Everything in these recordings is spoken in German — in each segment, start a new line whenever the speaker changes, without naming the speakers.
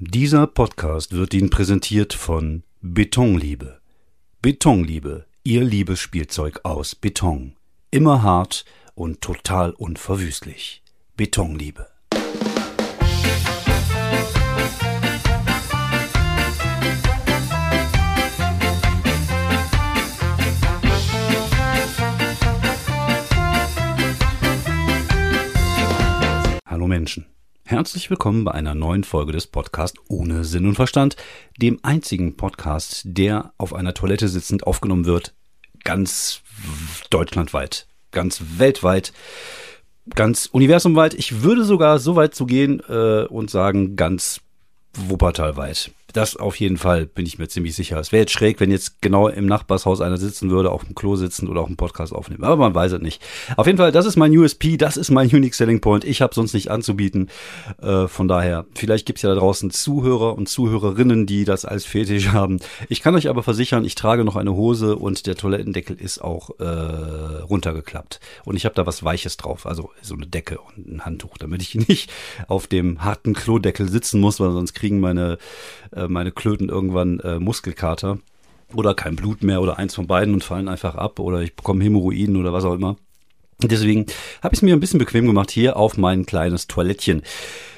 Dieser Podcast wird Ihnen präsentiert von Betonliebe. Betonliebe, Ihr Liebesspielzeug aus Beton. Immer hart und total unverwüstlich. Betonliebe. Hallo Menschen. Herzlich willkommen bei einer neuen Folge des Podcasts ohne Sinn und Verstand, dem einzigen Podcast, der auf einer Toilette sitzend aufgenommen wird, ganz deutschlandweit, ganz weltweit, ganz universumweit. Ich würde sogar so weit zu gehen äh, und sagen, ganz Wuppertalweit. Das auf jeden Fall bin ich mir ziemlich sicher. Es wäre jetzt schräg, wenn jetzt genau im Nachbarshaus einer sitzen würde, auf dem Klo sitzen oder auch einen Podcast aufnehmen. Aber man weiß es nicht. Auf jeden Fall, das ist mein USP, das ist mein Unique Selling Point. Ich habe sonst nicht anzubieten. Äh, von daher, vielleicht gibt's ja da draußen Zuhörer und Zuhörerinnen, die das als Fetisch haben. Ich kann euch aber versichern, ich trage noch eine Hose und der Toilettendeckel ist auch äh, runtergeklappt. Und ich habe da was Weiches drauf, also so eine Decke und ein Handtuch, damit ich nicht auf dem harten Klodeckel sitzen muss, weil sonst kriegen meine äh, meine Klöten irgendwann äh, Muskelkater oder kein Blut mehr oder eins von beiden und fallen einfach ab oder ich bekomme Hämorrhoiden oder was auch immer. Deswegen habe ich es mir ein bisschen bequem gemacht hier auf mein kleines Toilettchen.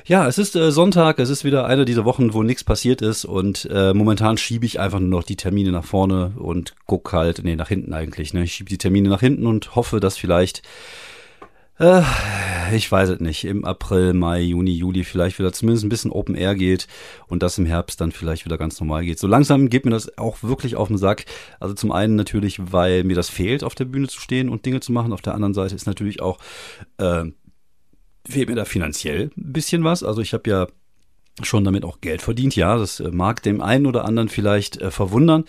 Ja, es ist äh, Sonntag, es ist wieder eine dieser Wochen, wo nichts passiert ist und äh, momentan schiebe ich einfach nur noch die Termine nach vorne und guck halt, nee, nach hinten eigentlich. Ne? Ich schiebe die Termine nach hinten und hoffe, dass vielleicht äh, ich weiß es nicht, im April, Mai, Juni, Juli vielleicht wieder zumindest ein bisschen Open Air geht und das im Herbst dann vielleicht wieder ganz normal geht. So langsam geht mir das auch wirklich auf den Sack. Also zum einen natürlich, weil mir das fehlt, auf der Bühne zu stehen und Dinge zu machen. Auf der anderen Seite ist natürlich auch, äh, fehlt mir da finanziell ein bisschen was. Also ich habe ja schon damit auch Geld verdient. Ja, das äh, mag dem einen oder anderen vielleicht äh, verwundern,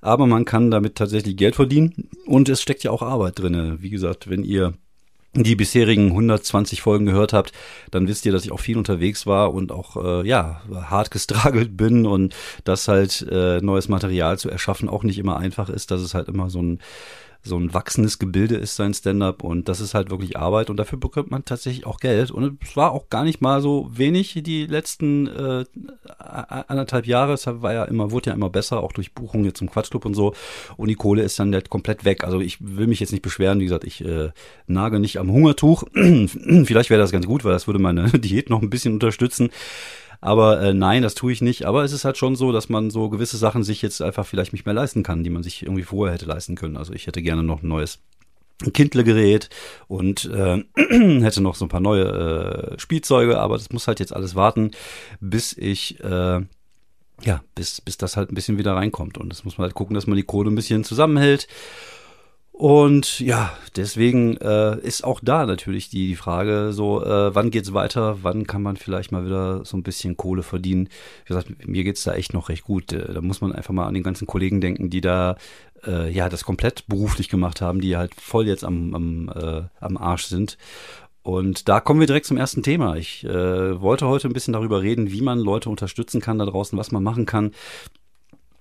aber man kann damit tatsächlich Geld verdienen und es steckt ja auch Arbeit drinne. Wie gesagt, wenn ihr die bisherigen 120 Folgen gehört habt, dann wisst ihr, dass ich auch viel unterwegs war und auch äh, ja hart gestragelt bin und dass halt äh, neues Material zu erschaffen auch nicht immer einfach ist, dass es halt immer so ein so ein wachsendes Gebilde ist sein Stand-up und das ist halt wirklich Arbeit und dafür bekommt man tatsächlich auch Geld. Und es war auch gar nicht mal so wenig die letzten äh, anderthalb Jahre, es war ja immer, wurde ja immer besser, auch durch Buchungen jetzt zum Quatschclub und so. Und die Kohle ist dann halt komplett weg, also ich will mich jetzt nicht beschweren, wie gesagt, ich äh, nage nicht am Hungertuch, vielleicht wäre das ganz gut, weil das würde meine Diät noch ein bisschen unterstützen, aber äh, nein, das tue ich nicht. Aber es ist halt schon so, dass man so gewisse Sachen sich jetzt einfach vielleicht nicht mehr leisten kann, die man sich irgendwie vorher hätte leisten können. Also ich hätte gerne noch ein neues Kindle-Gerät und äh, hätte noch so ein paar neue äh, Spielzeuge, aber das muss halt jetzt alles warten, bis ich äh, ja, bis, bis das halt ein bisschen wieder reinkommt. Und das muss man halt gucken, dass man die Kohle ein bisschen zusammenhält. Und ja, deswegen äh, ist auch da natürlich die, die Frage so, äh, wann geht's weiter, wann kann man vielleicht mal wieder so ein bisschen Kohle verdienen. Wie gesagt, mir geht's da echt noch recht gut. Äh, da muss man einfach mal an den ganzen Kollegen denken, die da äh, ja das komplett beruflich gemacht haben, die halt voll jetzt am, am, äh, am Arsch sind. Und da kommen wir direkt zum ersten Thema. Ich äh, wollte heute ein bisschen darüber reden, wie man Leute unterstützen kann da draußen, was man machen kann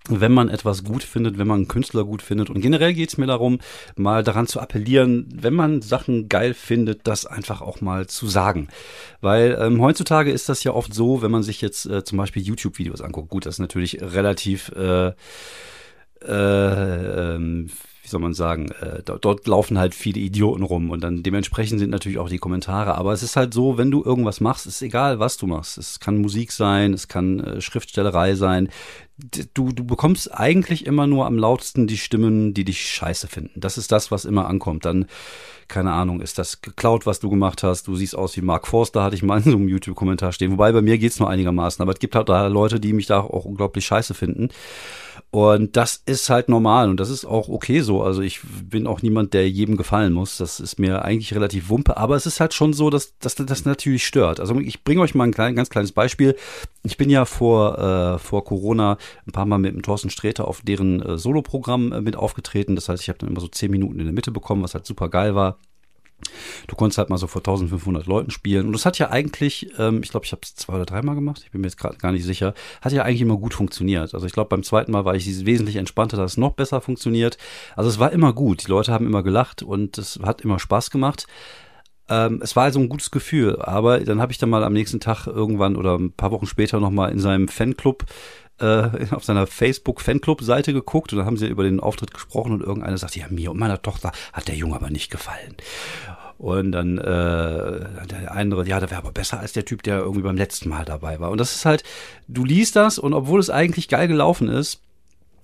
wenn man etwas gut findet, wenn man einen Künstler gut findet. Und generell geht es mir darum, mal daran zu appellieren, wenn man Sachen geil findet, das einfach auch mal zu sagen. Weil ähm, heutzutage ist das ja oft so, wenn man sich jetzt äh, zum Beispiel YouTube-Videos anguckt. Gut, das ist natürlich relativ äh, äh, ähm, wie soll man sagen, äh, dort, dort laufen halt viele Idioten rum und dann dementsprechend sind natürlich auch die Kommentare. Aber es ist halt so, wenn du irgendwas machst, ist egal, was du machst. Es kann Musik sein, es kann äh, Schriftstellerei sein. Du, du bekommst eigentlich immer nur am lautesten die Stimmen, die dich scheiße finden. Das ist das, was immer ankommt. Dann keine Ahnung, ist das geklaut, was du gemacht hast? Du siehst aus wie Mark Forster, hatte ich mal in so einem YouTube-Kommentar stehen. Wobei bei mir geht's nur einigermaßen, aber es gibt halt da Leute, die mich da auch unglaublich scheiße finden. Und das ist halt normal und das ist auch okay so. Also ich bin auch niemand, der jedem gefallen muss. Das ist mir eigentlich relativ wumpe. Aber es ist halt schon so, dass, dass das natürlich stört. Also ich bringe euch mal ein klein, ganz kleines Beispiel. Ich bin ja vor, äh, vor Corona ein paar Mal mit dem Thorsten Sträter auf deren äh, Soloprogramm äh, mit aufgetreten. Das heißt, ich habe dann immer so zehn Minuten in der Mitte bekommen, was halt super geil war. Du konntest halt mal so vor 1500 Leuten spielen. Und das hat ja eigentlich, ähm, ich glaube, ich habe es zwei oder dreimal gemacht, ich bin mir jetzt gerade gar nicht sicher, hat ja eigentlich immer gut funktioniert. Also ich glaube, beim zweiten Mal war ich wesentlich entspannter, dass es noch besser funktioniert. Also es war immer gut. Die Leute haben immer gelacht und es hat immer Spaß gemacht. Ähm, es war also ein gutes Gefühl, aber dann habe ich dann mal am nächsten Tag irgendwann oder ein paar Wochen später nochmal in seinem Fanclub äh, auf seiner Facebook-Fanclub-Seite geguckt und da haben sie über den Auftritt gesprochen und irgendeiner sagt, ja, mir und meiner Tochter hat der Junge aber nicht gefallen. Und dann äh, der andere, ja, der wäre aber besser als der Typ, der irgendwie beim letzten Mal dabei war. Und das ist halt, du liest das und obwohl es eigentlich geil gelaufen ist,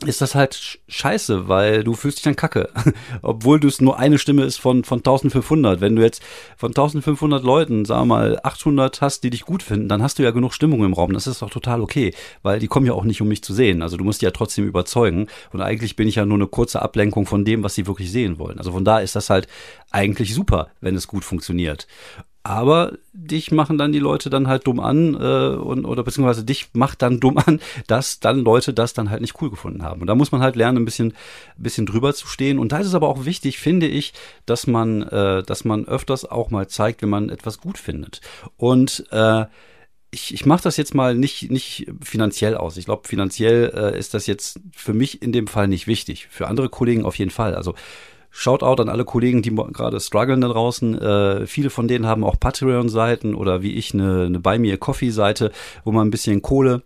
ist das halt scheiße, weil du fühlst dich dann kacke. Obwohl du es nur eine Stimme ist von, von 1500. Wenn du jetzt von 1500 Leuten, sag mal, 800 hast, die dich gut finden, dann hast du ja genug Stimmung im Raum. Das ist doch total okay, weil die kommen ja auch nicht, um mich zu sehen. Also du musst die ja trotzdem überzeugen. Und eigentlich bin ich ja nur eine kurze Ablenkung von dem, was sie wirklich sehen wollen. Also von da ist das halt eigentlich super, wenn es gut funktioniert. Aber dich machen dann die Leute dann halt dumm an äh, und oder beziehungsweise dich macht dann dumm an, dass dann Leute das dann halt nicht cool gefunden haben. Und da muss man halt lernen, ein bisschen, ein bisschen drüber zu stehen. Und da ist es aber auch wichtig, finde ich, dass man, äh, dass man öfters auch mal zeigt, wenn man etwas gut findet. Und äh, ich, ich mache das jetzt mal nicht, nicht finanziell aus. Ich glaube, finanziell äh, ist das jetzt für mich in dem Fall nicht wichtig. Für andere Kollegen auf jeden Fall. Also Shoutout an alle Kollegen, die gerade strugglen da draußen. Äh, viele von denen haben auch Patreon-Seiten oder wie ich eine, eine Buy Me a Coffee-Seite, wo man ein bisschen Kohle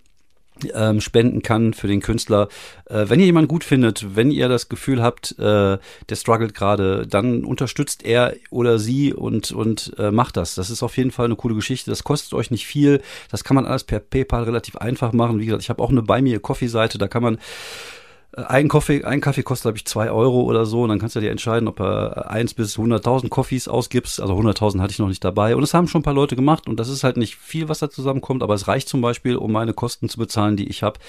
ähm, spenden kann für den Künstler. Äh, wenn ihr jemanden gut findet, wenn ihr das Gefühl habt, äh, der struggelt gerade, dann unterstützt er oder sie und, und äh, macht das. Das ist auf jeden Fall eine coole Geschichte. Das kostet euch nicht viel. Das kann man alles per PayPal relativ einfach machen. Wie gesagt, ich habe auch eine Me a Coffee Seite, da kann man ein Kaffee, ein Kaffee kostet, glaube ich, zwei Euro oder so. Und dann kannst du dir entscheiden, ob du eins bis 100.000 Coffees ausgibst. Also 100.000 hatte ich noch nicht dabei. Und das haben schon ein paar Leute gemacht. Und das ist halt nicht viel, was da zusammenkommt. Aber es reicht zum Beispiel, um meine Kosten zu bezahlen, die ich habe.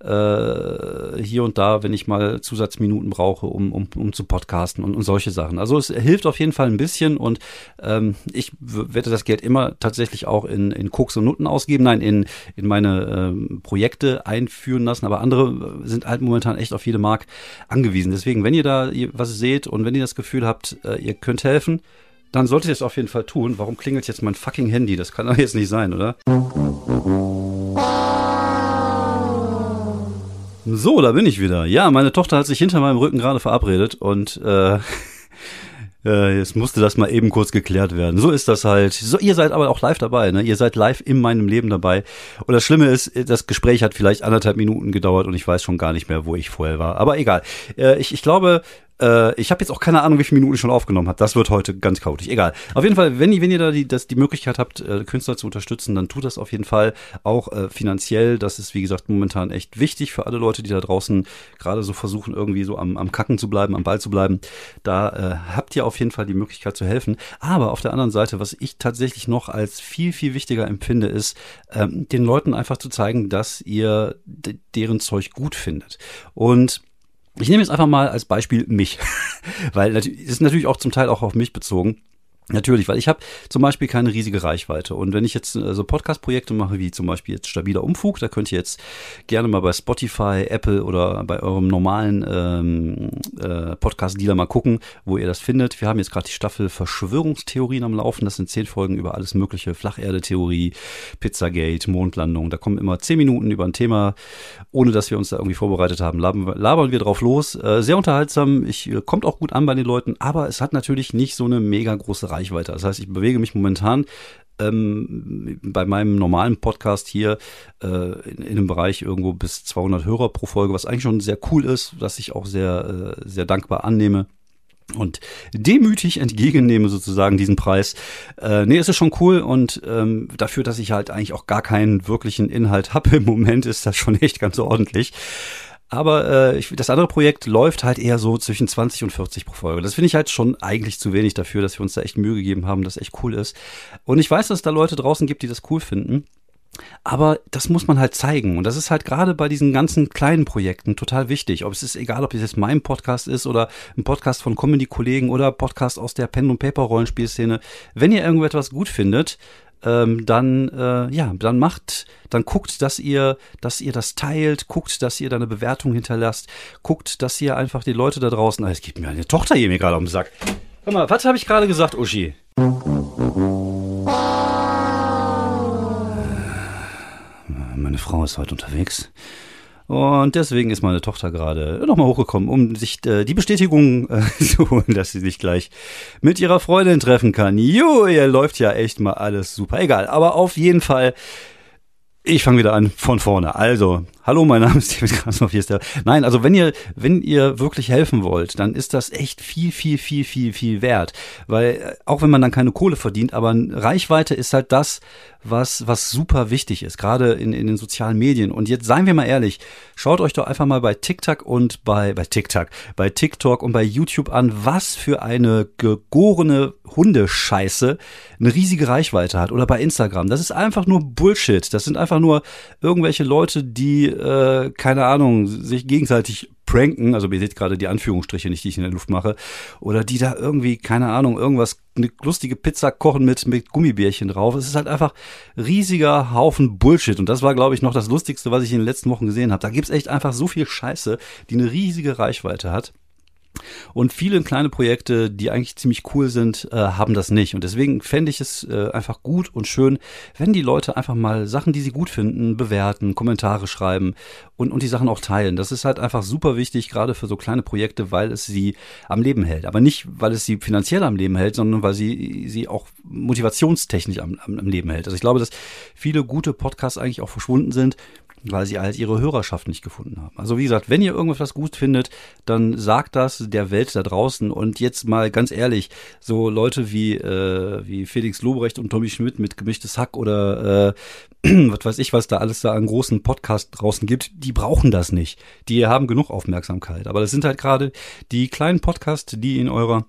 Äh, hier und da, wenn ich mal Zusatzminuten brauche, um, um, um zu podcasten und, und solche Sachen. Also es hilft auf jeden Fall ein bisschen. Und ähm, ich werde das Geld immer tatsächlich auch in, in Koks und Nutten ausgeben. Nein, in, in meine ähm, Projekte einführen lassen. Aber andere sind halt momentan echt auf jede Mark angewiesen. Deswegen, wenn ihr da was seht und wenn ihr das Gefühl habt, äh, ihr könnt helfen, dann solltet ihr es auf jeden Fall tun. Warum klingelt jetzt mein fucking Handy? Das kann doch jetzt nicht sein, oder? So, da bin ich wieder. Ja, meine Tochter hat sich hinter meinem Rücken gerade verabredet und äh, äh, jetzt musste das mal eben kurz geklärt werden. So ist das halt. So, ihr seid aber auch live dabei, ne? Ihr seid live in meinem Leben dabei. Und das Schlimme ist, das Gespräch hat vielleicht anderthalb Minuten gedauert und ich weiß schon gar nicht mehr, wo ich vorher war. Aber egal. Äh, ich, ich glaube, äh, ich habe jetzt auch keine Ahnung, wie viele Minuten ich schon aufgenommen habe. Das wird heute ganz chaotisch. Egal. Auf jeden Fall, wenn ihr, wenn ihr da die, das, die Möglichkeit habt, äh, Künstler zu unterstützen, dann tut das auf jeden Fall auch äh, finanziell. Das ist, wie gesagt, momentan echt wichtig für alle Leute, die da draußen gerade so versuchen, irgendwie so am, am Kacken zu bleiben, am Ball zu bleiben. Da äh, habt ihr auf jeden Fall die Möglichkeit zu helfen. Aber auf der anderen Seite, was ich tatsächlich noch als viel, viel wichtiger empfinde, ist, ähm, den Leuten einfach zu zeigen, dass ihr deren Zeug gut findet. Und ich nehme jetzt einfach mal als Beispiel mich, weil es ist natürlich auch zum Teil auch auf mich bezogen. Natürlich, weil ich habe zum Beispiel keine riesige Reichweite. Und wenn ich jetzt äh, so Podcast-Projekte mache, wie zum Beispiel jetzt stabiler Umfug, da könnt ihr jetzt gerne mal bei Spotify, Apple oder bei eurem normalen ähm, äh, Podcast-Dealer mal gucken, wo ihr das findet. Wir haben jetzt gerade die Staffel Verschwörungstheorien am Laufen. Das sind zehn Folgen über alles mögliche. Flacherde-Theorie, Pizzagate, Mondlandung. Da kommen immer zehn Minuten über ein Thema, ohne dass wir uns da irgendwie vorbereitet haben. Labern, labern wir drauf los. Äh, sehr unterhaltsam. Ich, äh, kommt auch gut an bei den Leuten, aber es hat natürlich nicht so eine mega große Reichweite. Reichweite. Das heißt, ich bewege mich momentan ähm, bei meinem normalen Podcast hier äh, in, in einem Bereich irgendwo bis 200 Hörer pro Folge, was eigentlich schon sehr cool ist, was ich auch sehr, äh, sehr dankbar annehme und demütig entgegennehme sozusagen diesen Preis. Äh, nee, es ist schon cool und ähm, dafür, dass ich halt eigentlich auch gar keinen wirklichen Inhalt habe im Moment, ist das schon echt ganz ordentlich. Aber äh, ich, das andere Projekt läuft halt eher so zwischen 20 und 40 pro Folge. Das finde ich halt schon eigentlich zu wenig dafür, dass wir uns da echt Mühe gegeben haben, das echt cool ist. Und ich weiß, dass es da Leute draußen gibt, die das cool finden. Aber das muss man halt zeigen. Und das ist halt gerade bei diesen ganzen kleinen Projekten total wichtig. Ob es ist egal, ob es jetzt mein Podcast ist oder ein Podcast von Comedy-Kollegen oder Podcast aus der Pen- und Paper-Rollenspielszene. Wenn ihr irgendetwas gut findet, ähm, dann äh, ja, dann macht, dann guckt, dass ihr, dass ihr das teilt, guckt, dass ihr da eine Bewertung hinterlasst, guckt, dass ihr einfach die Leute da draußen, ah, es gibt mir eine Tochter hier mir gerade um den Sack. Hör mal, was habe ich gerade gesagt, Uschi? Meine Frau ist heute unterwegs Und deswegen ist meine Tochter gerade nochmal hochgekommen, um sich äh, die Bestätigung äh, zu holen, dass sie sich gleich mit ihrer Freundin treffen kann. Jo, ihr läuft ja echt mal alles super. Egal, aber auf jeden Fall ich fange wieder an von vorne. Also, hallo, mein Name ist David Krasnoff, hier ist der. Nein, also wenn ihr, wenn ihr wirklich helfen wollt, dann ist das echt viel, viel, viel, viel, viel wert. Weil, äh, auch wenn man dann keine Kohle verdient, aber Reichweite ist halt das, was, was super wichtig ist, gerade in, in den sozialen Medien. Und jetzt seien wir mal ehrlich, schaut euch doch einfach mal bei TikTok und bei, bei TikTok, bei TikTok und bei YouTube an, was für eine gegorene Hundescheiße eine riesige Reichweite hat. Oder bei Instagram. Das ist einfach nur Bullshit. Das sind einfach nur irgendwelche Leute, die, äh, keine Ahnung, sich gegenseitig pranken, also ihr seht gerade die Anführungsstriche nicht, die ich in der Luft mache, oder die da irgendwie, keine Ahnung, irgendwas, eine lustige Pizza kochen mit, mit Gummibärchen drauf. Es ist halt einfach riesiger Haufen Bullshit. Und das war, glaube ich, noch das Lustigste, was ich in den letzten Wochen gesehen habe. Da gibt's echt einfach so viel Scheiße, die eine riesige Reichweite hat. Und viele kleine Projekte, die eigentlich ziemlich cool sind, äh, haben das nicht. Und deswegen fände ich es äh, einfach gut und schön, wenn die Leute einfach mal Sachen, die sie gut finden, bewerten, Kommentare schreiben und, und die Sachen auch teilen. Das ist halt einfach super wichtig, gerade für so kleine Projekte, weil es sie am Leben hält. Aber nicht, weil es sie finanziell am Leben hält, sondern weil sie sie auch motivationstechnisch am, am, am Leben hält. Also ich glaube, dass viele gute Podcasts eigentlich auch verschwunden sind, weil sie halt ihre Hörerschaft nicht gefunden haben. Also wie gesagt, wenn ihr irgendwas gut findet, dann sagt das der Welt da draußen. Und jetzt mal ganz ehrlich, so Leute wie, äh, wie Felix Lobrecht und Tommy Schmidt mit gemischtes Hack oder äh, was weiß ich, was da alles da an großen Podcast draußen gibt, die brauchen das nicht. Die haben genug Aufmerksamkeit. Aber das sind halt gerade die kleinen Podcasts, die in eurer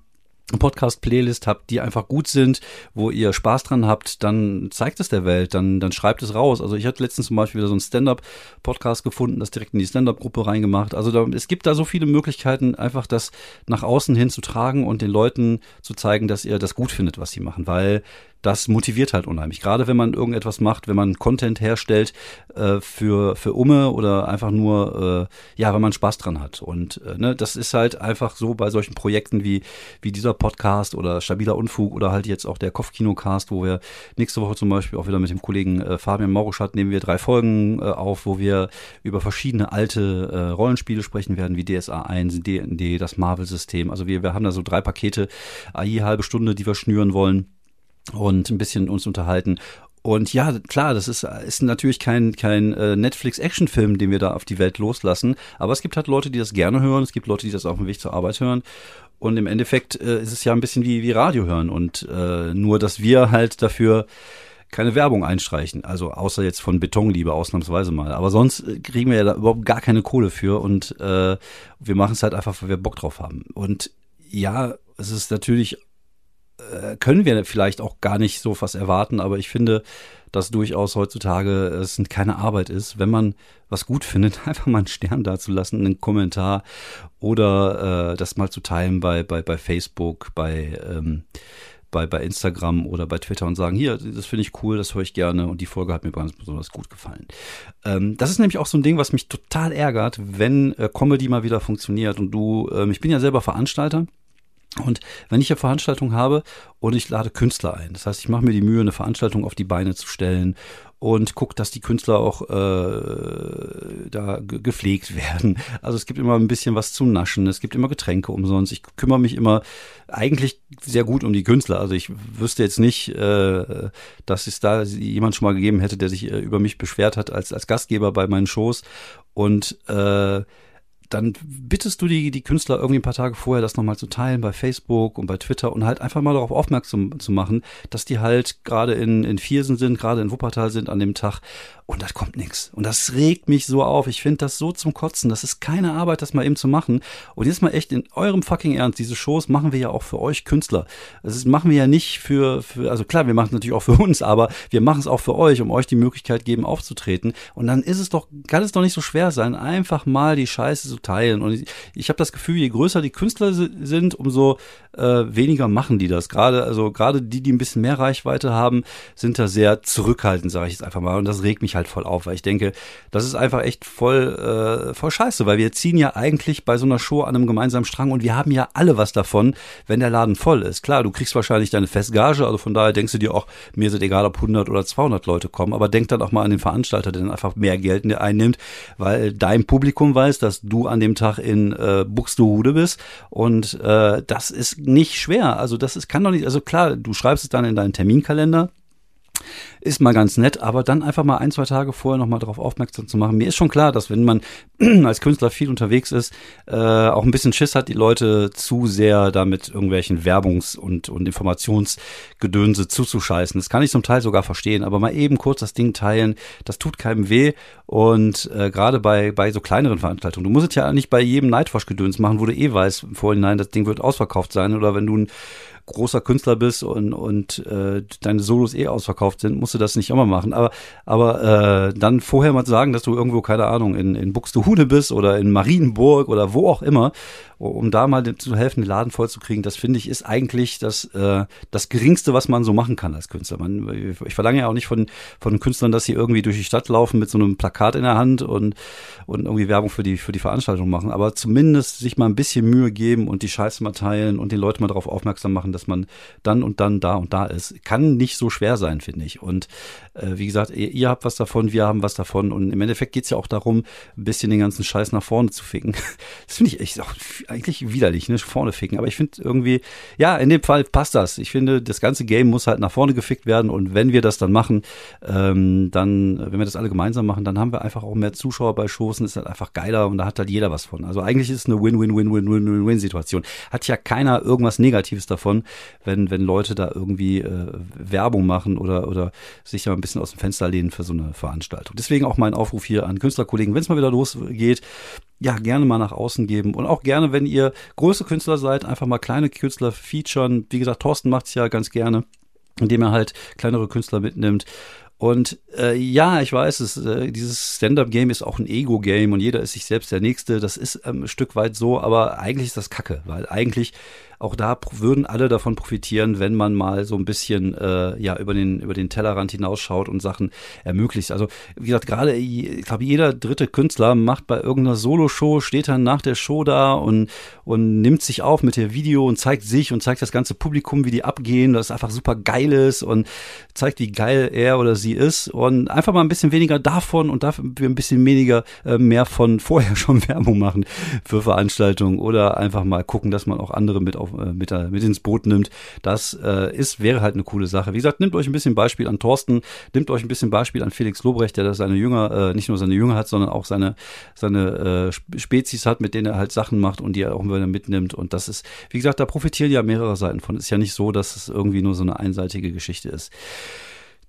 Podcast-Playlist habt, die einfach gut sind, wo ihr Spaß dran habt, dann zeigt es der Welt, dann, dann schreibt es raus. Also ich hatte letztens zum Beispiel wieder so einen Stand-Up-Podcast gefunden, das direkt in die Stand-Up-Gruppe reingemacht. Also da, es gibt da so viele Möglichkeiten, einfach das nach außen hin zu tragen und den Leuten zu zeigen, dass ihr das gut findet, was sie machen, weil das motiviert halt unheimlich. Gerade wenn man irgendetwas macht, wenn man Content herstellt äh, für, für Umme oder einfach nur, äh, ja, wenn man Spaß dran hat. Und äh, ne, das ist halt einfach so bei solchen Projekten wie, wie dieser Podcast oder Stabiler Unfug oder halt jetzt auch der Kopfkinocast, wo wir nächste Woche zum Beispiel auch wieder mit dem Kollegen äh, Fabian Mauruschat nehmen wir drei Folgen äh, auf, wo wir über verschiedene alte äh, Rollenspiele sprechen werden, wie DSA 1, D&D, das Marvel-System. Also wir, wir haben da so drei Pakete, AI halbe Stunde, die wir schnüren wollen und ein bisschen uns unterhalten. Und ja, klar, das ist, ist natürlich kein, kein äh, Netflix-Actionfilm, den wir da auf die Welt loslassen. Aber es gibt halt Leute, die das gerne hören. Es gibt Leute, die das auf dem Weg zur Arbeit hören. Und im Endeffekt äh, ist es ja ein bisschen wie, wie Radio hören. Und äh, nur, dass wir halt dafür keine Werbung einstreichen. Also außer jetzt von Betonliebe ausnahmsweise mal. Aber sonst äh, kriegen wir ja da überhaupt gar keine Kohle für. Und äh, wir machen es halt einfach, weil wir Bock drauf haben. Und ja, es ist natürlich können wir vielleicht auch gar nicht so was erwarten, aber ich finde, dass durchaus heutzutage es keine Arbeit ist, wenn man was gut findet, einfach mal einen Stern dazulassen, einen Kommentar oder äh, das mal zu teilen bei, bei, bei Facebook, bei, ähm, bei, bei Instagram oder bei Twitter und sagen, hier, das finde ich cool, das höre ich gerne und die Folge hat mir ganz besonders gut gefallen. Ähm, das ist nämlich auch so ein Ding, was mich total ärgert, wenn äh, Comedy mal wieder funktioniert und du, ähm, ich bin ja selber Veranstalter und wenn ich eine Veranstaltung habe und ich lade Künstler ein, das heißt, ich mache mir die Mühe, eine Veranstaltung auf die Beine zu stellen und gucke, dass die Künstler auch äh, da gepflegt werden. Also es gibt immer ein bisschen was zu naschen, es gibt immer Getränke umsonst. Ich kümmere mich immer eigentlich sehr gut um die Künstler. Also ich wüsste jetzt nicht, äh, dass es da jemand schon mal gegeben hätte, der sich äh, über mich beschwert hat als, als Gastgeber bei meinen Shows. Und äh, dann bittest du die, die Künstler irgendwie ein paar Tage vorher, das nochmal zu teilen bei Facebook und bei Twitter und halt einfach mal darauf aufmerksam zu machen, dass die halt gerade in, in Viersen sind, gerade in Wuppertal sind an dem Tag und da kommt nichts. Und das regt mich so auf. Ich finde das so zum Kotzen. Das ist keine Arbeit, das mal eben zu machen. Und jetzt mal echt in eurem fucking Ernst, diese Shows machen wir ja auch für euch Künstler. Das machen wir ja nicht für, für also klar, wir machen es natürlich auch für uns, aber wir machen es auch für euch, um euch die Möglichkeit geben, aufzutreten. Und dann ist es doch, kann es doch nicht so schwer sein, einfach mal die Scheiße zu teilen. Und ich, ich habe das Gefühl, je größer die Künstler sind, umso äh, weniger machen die das. Gerade, also gerade die, die ein bisschen mehr Reichweite haben, sind da sehr zurückhaltend, sage ich jetzt einfach mal. Und das regt mich halt voll auf, weil ich denke, das ist einfach echt voll, äh, voll scheiße, weil wir ziehen ja eigentlich bei so einer Show an einem gemeinsamen Strang und wir haben ja alle was davon, wenn der Laden voll ist. Klar, du kriegst wahrscheinlich deine Festgage, also von daher denkst du dir auch, mir ist egal, ob 100 oder 200 Leute kommen, aber denk dann auch mal an den Veranstalter, der dann einfach mehr Geld einnimmt, weil dein Publikum weiß, dass du an dem Tag in äh, Buxtehude bist und äh, das ist nicht schwer. Also das ist, kann doch nicht, also klar, du schreibst es dann in deinen Terminkalender, ist mal ganz nett, aber dann einfach mal ein, zwei Tage vorher nochmal darauf aufmerksam zu machen. Mir ist schon klar, dass wenn man als Künstler viel unterwegs ist, äh, auch ein bisschen Schiss hat, die Leute zu sehr damit irgendwelchen Werbungs- und, und Informationsgedönse zuzuscheißen. Das kann ich zum Teil sogar verstehen, aber mal eben kurz das Ding teilen, das tut keinem weh. Und äh, gerade bei, bei so kleineren Veranstaltungen, du musst es ja nicht bei jedem Nightwash-Gedöns machen, wo du eh weißt im Vorhinein, das Ding wird ausverkauft sein. Oder wenn du ein großer Künstler bist und, und äh, deine Solos eh ausverkauft sind, musst du das nicht immer machen. Aber, aber äh, dann vorher mal sagen, dass du irgendwo, keine Ahnung, in, in Buxtehude bist oder in Marienburg oder wo auch immer um da mal zu helfen, den Laden vollzukriegen, das finde ich ist eigentlich das, äh, das Geringste, was man so machen kann als Künstler. Man, ich verlange ja auch nicht von, von Künstlern, dass sie irgendwie durch die Stadt laufen mit so einem Plakat in der Hand und, und irgendwie Werbung für die, für die Veranstaltung machen, aber zumindest sich mal ein bisschen Mühe geben und die Scheiße mal teilen und den Leuten mal darauf aufmerksam machen, dass man dann und dann da und da ist. Kann nicht so schwer sein, finde ich. Und äh, wie gesagt, ihr, ihr, habt was davon, wir haben was davon und im Endeffekt geht's ja auch darum, ein bisschen den ganzen Scheiß nach vorne zu ficken. Das finde ich echt auch eigentlich widerlich, ne? Vorne ficken. Aber ich finde irgendwie, ja, in dem Fall passt das. Ich finde, das ganze Game muss halt nach vorne gefickt werden. Und wenn wir das dann machen, ähm, dann, wenn wir das alle gemeinsam machen, dann haben wir einfach auch mehr Zuschauer bei und ist halt einfach geiler und da hat halt jeder was von. Also eigentlich ist es eine Win-Win-Win-Win-Win-Win-Situation. Hat ja keiner irgendwas Negatives davon, wenn, wenn Leute da irgendwie äh, Werbung machen oder, oder sich ja ein bisschen aus dem Fenster lehnen für so eine Veranstaltung. Deswegen auch mein Aufruf hier an Künstlerkollegen, wenn es mal wieder losgeht, ja, gerne mal nach außen geben. Und auch gerne, wenn ihr große Künstler seid, einfach mal kleine Künstler featuren. Wie gesagt, Thorsten macht's ja ganz gerne, indem er halt kleinere Künstler mitnimmt. Und äh, ja, ich weiß, es, äh, dieses Stand-up-Game ist auch ein Ego-Game und jeder ist sich selbst der Nächste. Das ist ähm, ein Stück weit so, aber eigentlich ist das Kacke, weil eigentlich auch da würden alle davon profitieren, wenn man mal so ein bisschen äh, ja über den über den Tellerrand hinausschaut und Sachen ermöglicht. Also wie gesagt, gerade ich glaube jeder dritte Künstler macht bei irgendeiner Solo-Show steht dann nach der Show da und und nimmt sich auf mit der Video und zeigt sich und zeigt das ganze Publikum, wie die abgehen, das einfach super geil ist und zeigt, wie geil er oder sie ist und einfach mal ein bisschen weniger davon und dafür ein bisschen weniger äh, mehr von vorher schon Werbung machen für Veranstaltungen oder einfach mal gucken, dass man auch andere mit auf auf, äh, mit, mit ins Boot nimmt. Das äh, ist, wäre halt eine coole Sache. Wie gesagt, nehmt euch ein bisschen Beispiel an Thorsten, nehmt euch ein bisschen Beispiel an Felix Lobrecht, der seine Jünger, äh, nicht nur seine Jünger hat, sondern auch seine, seine äh, Spezies hat, mit denen er halt Sachen macht und die er auch wieder mitnimmt. Und das ist, wie gesagt, da profitieren ja mehrere Seiten von. Ist ja nicht so, dass es irgendwie nur so eine einseitige Geschichte ist.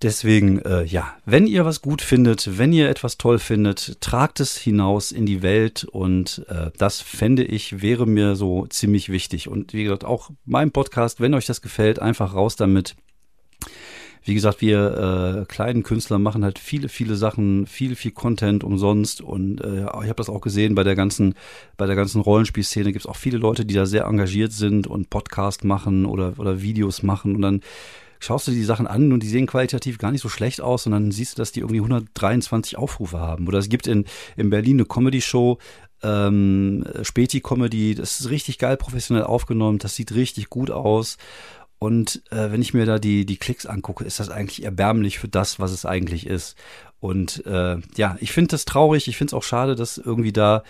Deswegen, äh, ja, wenn ihr was gut findet, wenn ihr etwas toll findet, tragt es hinaus in die Welt und äh, das fände ich, wäre mir so ziemlich wichtig. Und wie gesagt, auch mein Podcast, wenn euch das gefällt, einfach raus damit. Wie gesagt, wir äh, kleinen Künstler machen halt viele, viele Sachen, viel, viel Content umsonst. Und äh, ich habe das auch gesehen bei der ganzen, bei der ganzen Rollenspielszene gibt es auch viele Leute, die da sehr engagiert sind und Podcast machen oder, oder Videos machen und dann schaust du die Sachen an und die sehen qualitativ gar nicht so schlecht aus und dann siehst du, dass die irgendwie 123 Aufrufe haben. Oder es gibt in, in Berlin eine Comedy-Show, ähm, Späti-Comedy, das ist richtig geil professionell aufgenommen, das sieht richtig gut aus. Und äh, wenn ich mir da die, die Klicks angucke, ist das eigentlich erbärmlich für das, was es eigentlich ist. Und äh, ja, ich finde das traurig, ich finde es auch schade, dass irgendwie da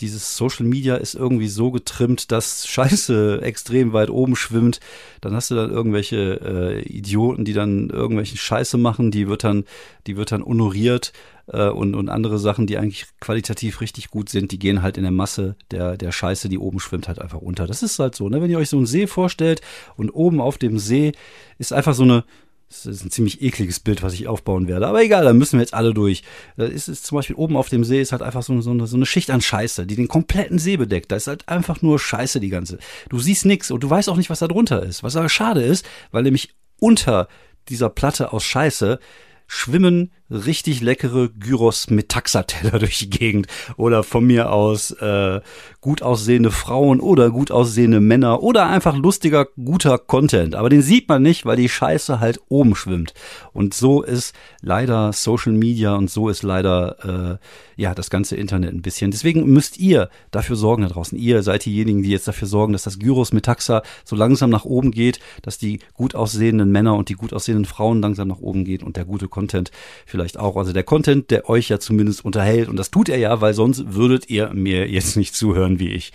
dieses Social Media ist irgendwie so getrimmt, dass Scheiße extrem weit oben schwimmt. Dann hast du dann irgendwelche äh, Idioten, die dann irgendwelche Scheiße machen, die wird dann, die wird dann honoriert äh, und, und andere Sachen, die eigentlich qualitativ richtig gut sind, die gehen halt in der Masse der, der Scheiße, die oben schwimmt, halt einfach unter. Das ist halt so, ne? Wenn ihr euch so einen See vorstellt und oben auf dem See ist einfach so eine, das ist ein ziemlich ekliges Bild, was ich aufbauen werde. Aber egal, da müssen wir jetzt alle durch. Da ist es zum Beispiel oben auf dem See ist halt einfach so, so, eine, so eine Schicht an Scheiße, die den kompletten See bedeckt. Da ist halt einfach nur Scheiße die ganze. Du siehst nichts und du weißt auch nicht, was da drunter ist. Was aber schade ist, weil nämlich unter dieser Platte aus Scheiße schwimmen richtig leckere Gyros mit Taxateller durch die Gegend oder von mir aus äh, gut aussehende Frauen oder gut aussehende Männer oder einfach lustiger, guter Content. Aber den sieht man nicht, weil die Scheiße halt oben schwimmt. Und so ist leider Social Media und so ist leider äh, ja das ganze Internet ein bisschen. Deswegen müsst ihr dafür sorgen da draußen. Ihr seid diejenigen, die jetzt dafür sorgen, dass das Gyros mit Taxa so langsam nach oben geht, dass die gut aussehenden Männer und die gut aussehenden Frauen langsam nach oben geht und der gute Content vielleicht auch. Also der Content, der euch ja zumindest unterhält. Und das tut er ja, weil sonst würdet ihr mir jetzt nicht zuhören wie ich.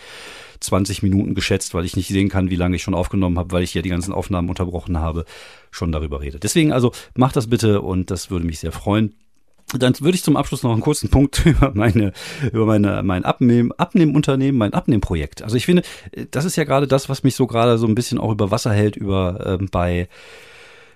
20 Minuten geschätzt, weil ich nicht sehen kann, wie lange ich schon aufgenommen habe, weil ich ja die ganzen Aufnahmen unterbrochen habe, schon darüber rede. Deswegen also macht das bitte und das würde mich sehr freuen. Dann würde ich zum Abschluss noch einen kurzen Punkt über meine, über meine, mein Abnehmen, Abnehmunternehmen, mein Abnehmprojekt. Also ich finde, das ist ja gerade das, was mich so gerade so ein bisschen auch über Wasser hält, über äh, bei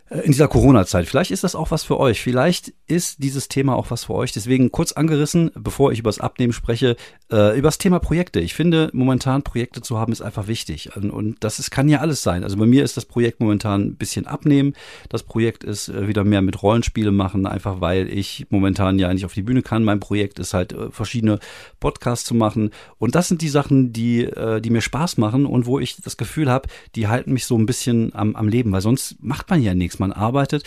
in dieser Corona-Zeit. Vielleicht ist das auch was für euch. Vielleicht ist dieses Thema auch was für euch. Deswegen kurz angerissen, bevor ich über das Abnehmen spreche, äh, über das Thema Projekte. Ich finde, momentan Projekte zu haben ist einfach wichtig. Und, und das ist, kann ja alles sein. Also bei mir ist das Projekt momentan ein bisschen abnehmen. Das Projekt ist äh, wieder mehr mit Rollenspiele machen, einfach weil ich momentan ja nicht auf die Bühne kann. Mein Projekt ist halt äh, verschiedene Podcasts zu machen. Und das sind die Sachen, die, äh, die mir Spaß machen und wo ich das Gefühl habe, die halten mich so ein bisschen am, am Leben, weil sonst macht man ja nichts man arbeitet.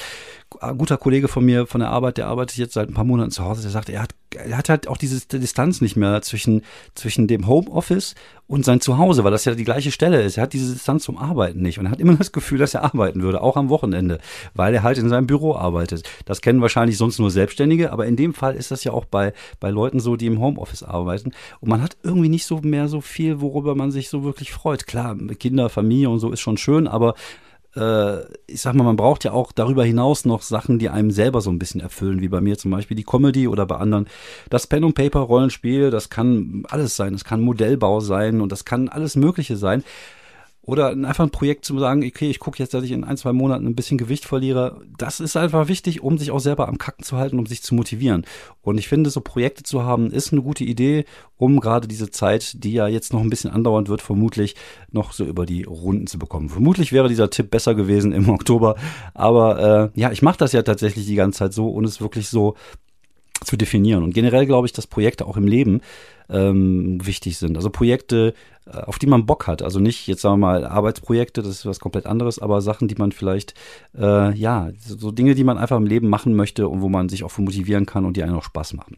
Ein guter Kollege von mir von der Arbeit, der arbeitet jetzt seit ein paar Monaten zu Hause, der sagt, er hat, er hat halt auch diese Distanz nicht mehr zwischen, zwischen dem Homeoffice und sein Zuhause, weil das ja die gleiche Stelle ist. Er hat diese Distanz zum Arbeiten nicht und er hat immer das Gefühl, dass er arbeiten würde, auch am Wochenende, weil er halt in seinem Büro arbeitet. Das kennen wahrscheinlich sonst nur Selbstständige, aber in dem Fall ist das ja auch bei, bei Leuten so, die im Homeoffice arbeiten. Und man hat irgendwie nicht so mehr so viel, worüber man sich so wirklich freut. Klar, Kinder, Familie und so ist schon schön, aber äh, ich sag mal, man braucht ja auch darüber hinaus noch Sachen, die einem selber so ein bisschen erfüllen, wie bei mir zum Beispiel die Comedy oder bei anderen das Pen und Paper Rollenspiel. Das kann alles sein, das kann Modellbau sein und das kann alles Mögliche sein. Oder einfach ein Projekt zu sagen, okay, ich gucke jetzt, dass ich in ein, zwei Monaten ein bisschen Gewicht verliere. Das ist einfach wichtig, um sich auch selber am Kacken zu halten, um sich zu motivieren. Und ich finde, so Projekte zu haben, ist eine gute Idee, um gerade diese Zeit, die ja jetzt noch ein bisschen andauern wird, vermutlich noch so über die Runden zu bekommen. Vermutlich wäre dieser Tipp besser gewesen im Oktober. Aber äh, ja, ich mache das ja tatsächlich die ganze Zeit so und es wirklich so zu definieren. Und generell glaube ich, dass Projekte auch im Leben ähm, wichtig sind. Also Projekte, auf die man Bock hat. Also nicht jetzt sagen wir mal Arbeitsprojekte, das ist was komplett anderes, aber Sachen, die man vielleicht, äh, ja, so Dinge, die man einfach im Leben machen möchte und wo man sich auch für motivieren kann und die einen auch Spaß machen.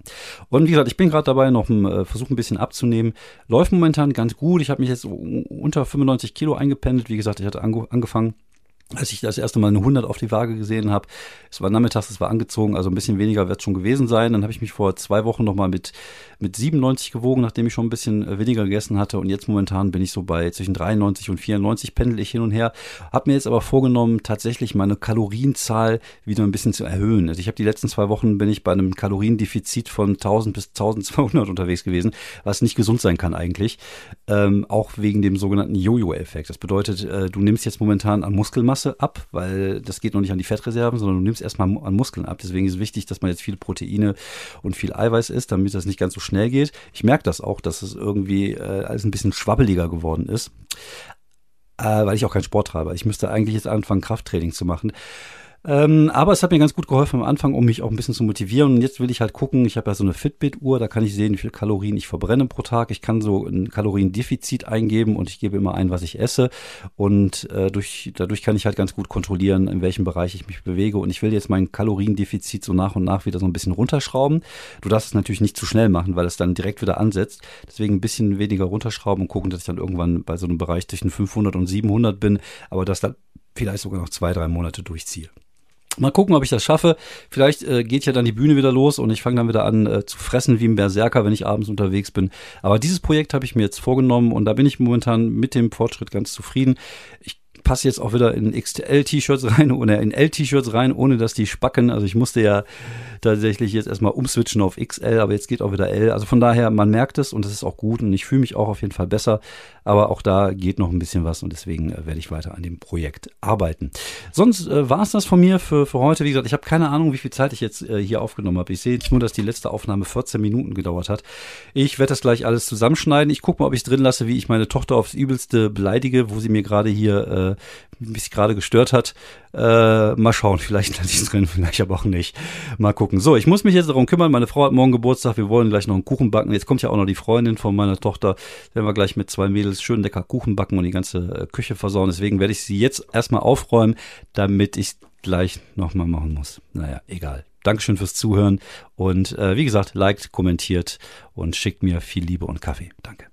Und wie gesagt, ich bin gerade dabei, noch ein äh, Versuch ein bisschen abzunehmen. Läuft momentan ganz gut. Ich habe mich jetzt unter 95 Kilo eingependelt. Wie gesagt, ich hatte angefangen als ich das erste Mal eine 100 auf die Waage gesehen habe. Es war nachmittags, es war angezogen, also ein bisschen weniger wird es schon gewesen sein. Dann habe ich mich vor zwei Wochen nochmal mit, mit 97 gewogen, nachdem ich schon ein bisschen äh, weniger gegessen hatte. Und jetzt momentan bin ich so bei zwischen 93 und 94, pendel ich hin und her. Habe mir jetzt aber vorgenommen, tatsächlich meine Kalorienzahl wieder ein bisschen zu erhöhen. Also ich habe die letzten zwei Wochen bin ich bei einem Kaloriendefizit von 1000 bis 1200 unterwegs gewesen, was nicht gesund sein kann eigentlich. Ähm, auch wegen dem sogenannten Jojo-Effekt. Das bedeutet, äh, du nimmst jetzt momentan an Muskelmasse Masse ab, weil das geht noch nicht an die Fettreserven, sondern du nimmst erstmal an Muskeln ab. Deswegen ist es wichtig, dass man jetzt viele Proteine und viel Eiweiß isst, damit das nicht ganz so schnell geht. Ich merke das auch, dass es irgendwie äh, alles ein bisschen schwabbeliger geworden ist, äh, weil ich auch keinen Sport treibe. Ich müsste eigentlich jetzt anfangen, Krafttraining zu machen. Ähm, aber es hat mir ganz gut geholfen am Anfang, um mich auch ein bisschen zu motivieren. Und jetzt will ich halt gucken, ich habe ja so eine Fitbit-Uhr, da kann ich sehen, wie viel Kalorien ich verbrenne pro Tag. Ich kann so ein Kaloriendefizit eingeben und ich gebe immer ein, was ich esse. Und äh, durch, dadurch kann ich halt ganz gut kontrollieren, in welchem Bereich ich mich bewege. Und ich will jetzt mein Kaloriendefizit so nach und nach wieder so ein bisschen runterschrauben. Du darfst es natürlich nicht zu schnell machen, weil es dann direkt wieder ansetzt. Deswegen ein bisschen weniger runterschrauben und gucken, dass ich dann irgendwann bei so einem Bereich zwischen 500 und 700 bin, aber das dann vielleicht sogar noch zwei, drei Monate durchziehe. Mal gucken, ob ich das schaffe. Vielleicht äh, geht ja dann die Bühne wieder los und ich fange dann wieder an äh, zu fressen wie ein Berserker, wenn ich abends unterwegs bin. Aber dieses Projekt habe ich mir jetzt vorgenommen und da bin ich momentan mit dem Fortschritt ganz zufrieden. Ich passe jetzt auch wieder in XL-T-Shirts rein oder in L-T-Shirts rein, ohne dass die spacken. Also ich musste ja tatsächlich jetzt erstmal umswitchen auf XL, aber jetzt geht auch wieder L. Also von daher, man merkt es und es ist auch gut und ich fühle mich auch auf jeden Fall besser. Aber auch da geht noch ein bisschen was und deswegen äh, werde ich weiter an dem Projekt arbeiten. Sonst äh, war es das von mir für, für heute. Wie gesagt, ich habe keine Ahnung, wie viel Zeit ich jetzt äh, hier aufgenommen habe. Ich sehe nur, dass die letzte Aufnahme 14 Minuten gedauert hat. Ich werde das gleich alles zusammenschneiden. Ich gucke mal, ob ich es drin lasse, wie ich meine Tochter aufs Übelste beleidige, wo sie mir gerade hier äh, mich gerade gestört hat. Äh, mal schauen, vielleicht lasse ich es drin, vielleicht aber auch nicht. Mal gucken. So, ich muss mich jetzt darum kümmern. Meine Frau hat morgen Geburtstag. Wir wollen gleich noch einen Kuchen backen. Jetzt kommt ja auch noch die Freundin von meiner Tochter. Werden wir gleich mit zwei Mädels schön lecker Kuchen backen und die ganze äh, Küche versauen. Deswegen werde ich sie jetzt erstmal aufräumen, damit ich gleich nochmal machen muss. Naja, egal. Dankeschön fürs Zuhören und äh, wie gesagt, liked, kommentiert und schickt mir viel Liebe und Kaffee. Danke.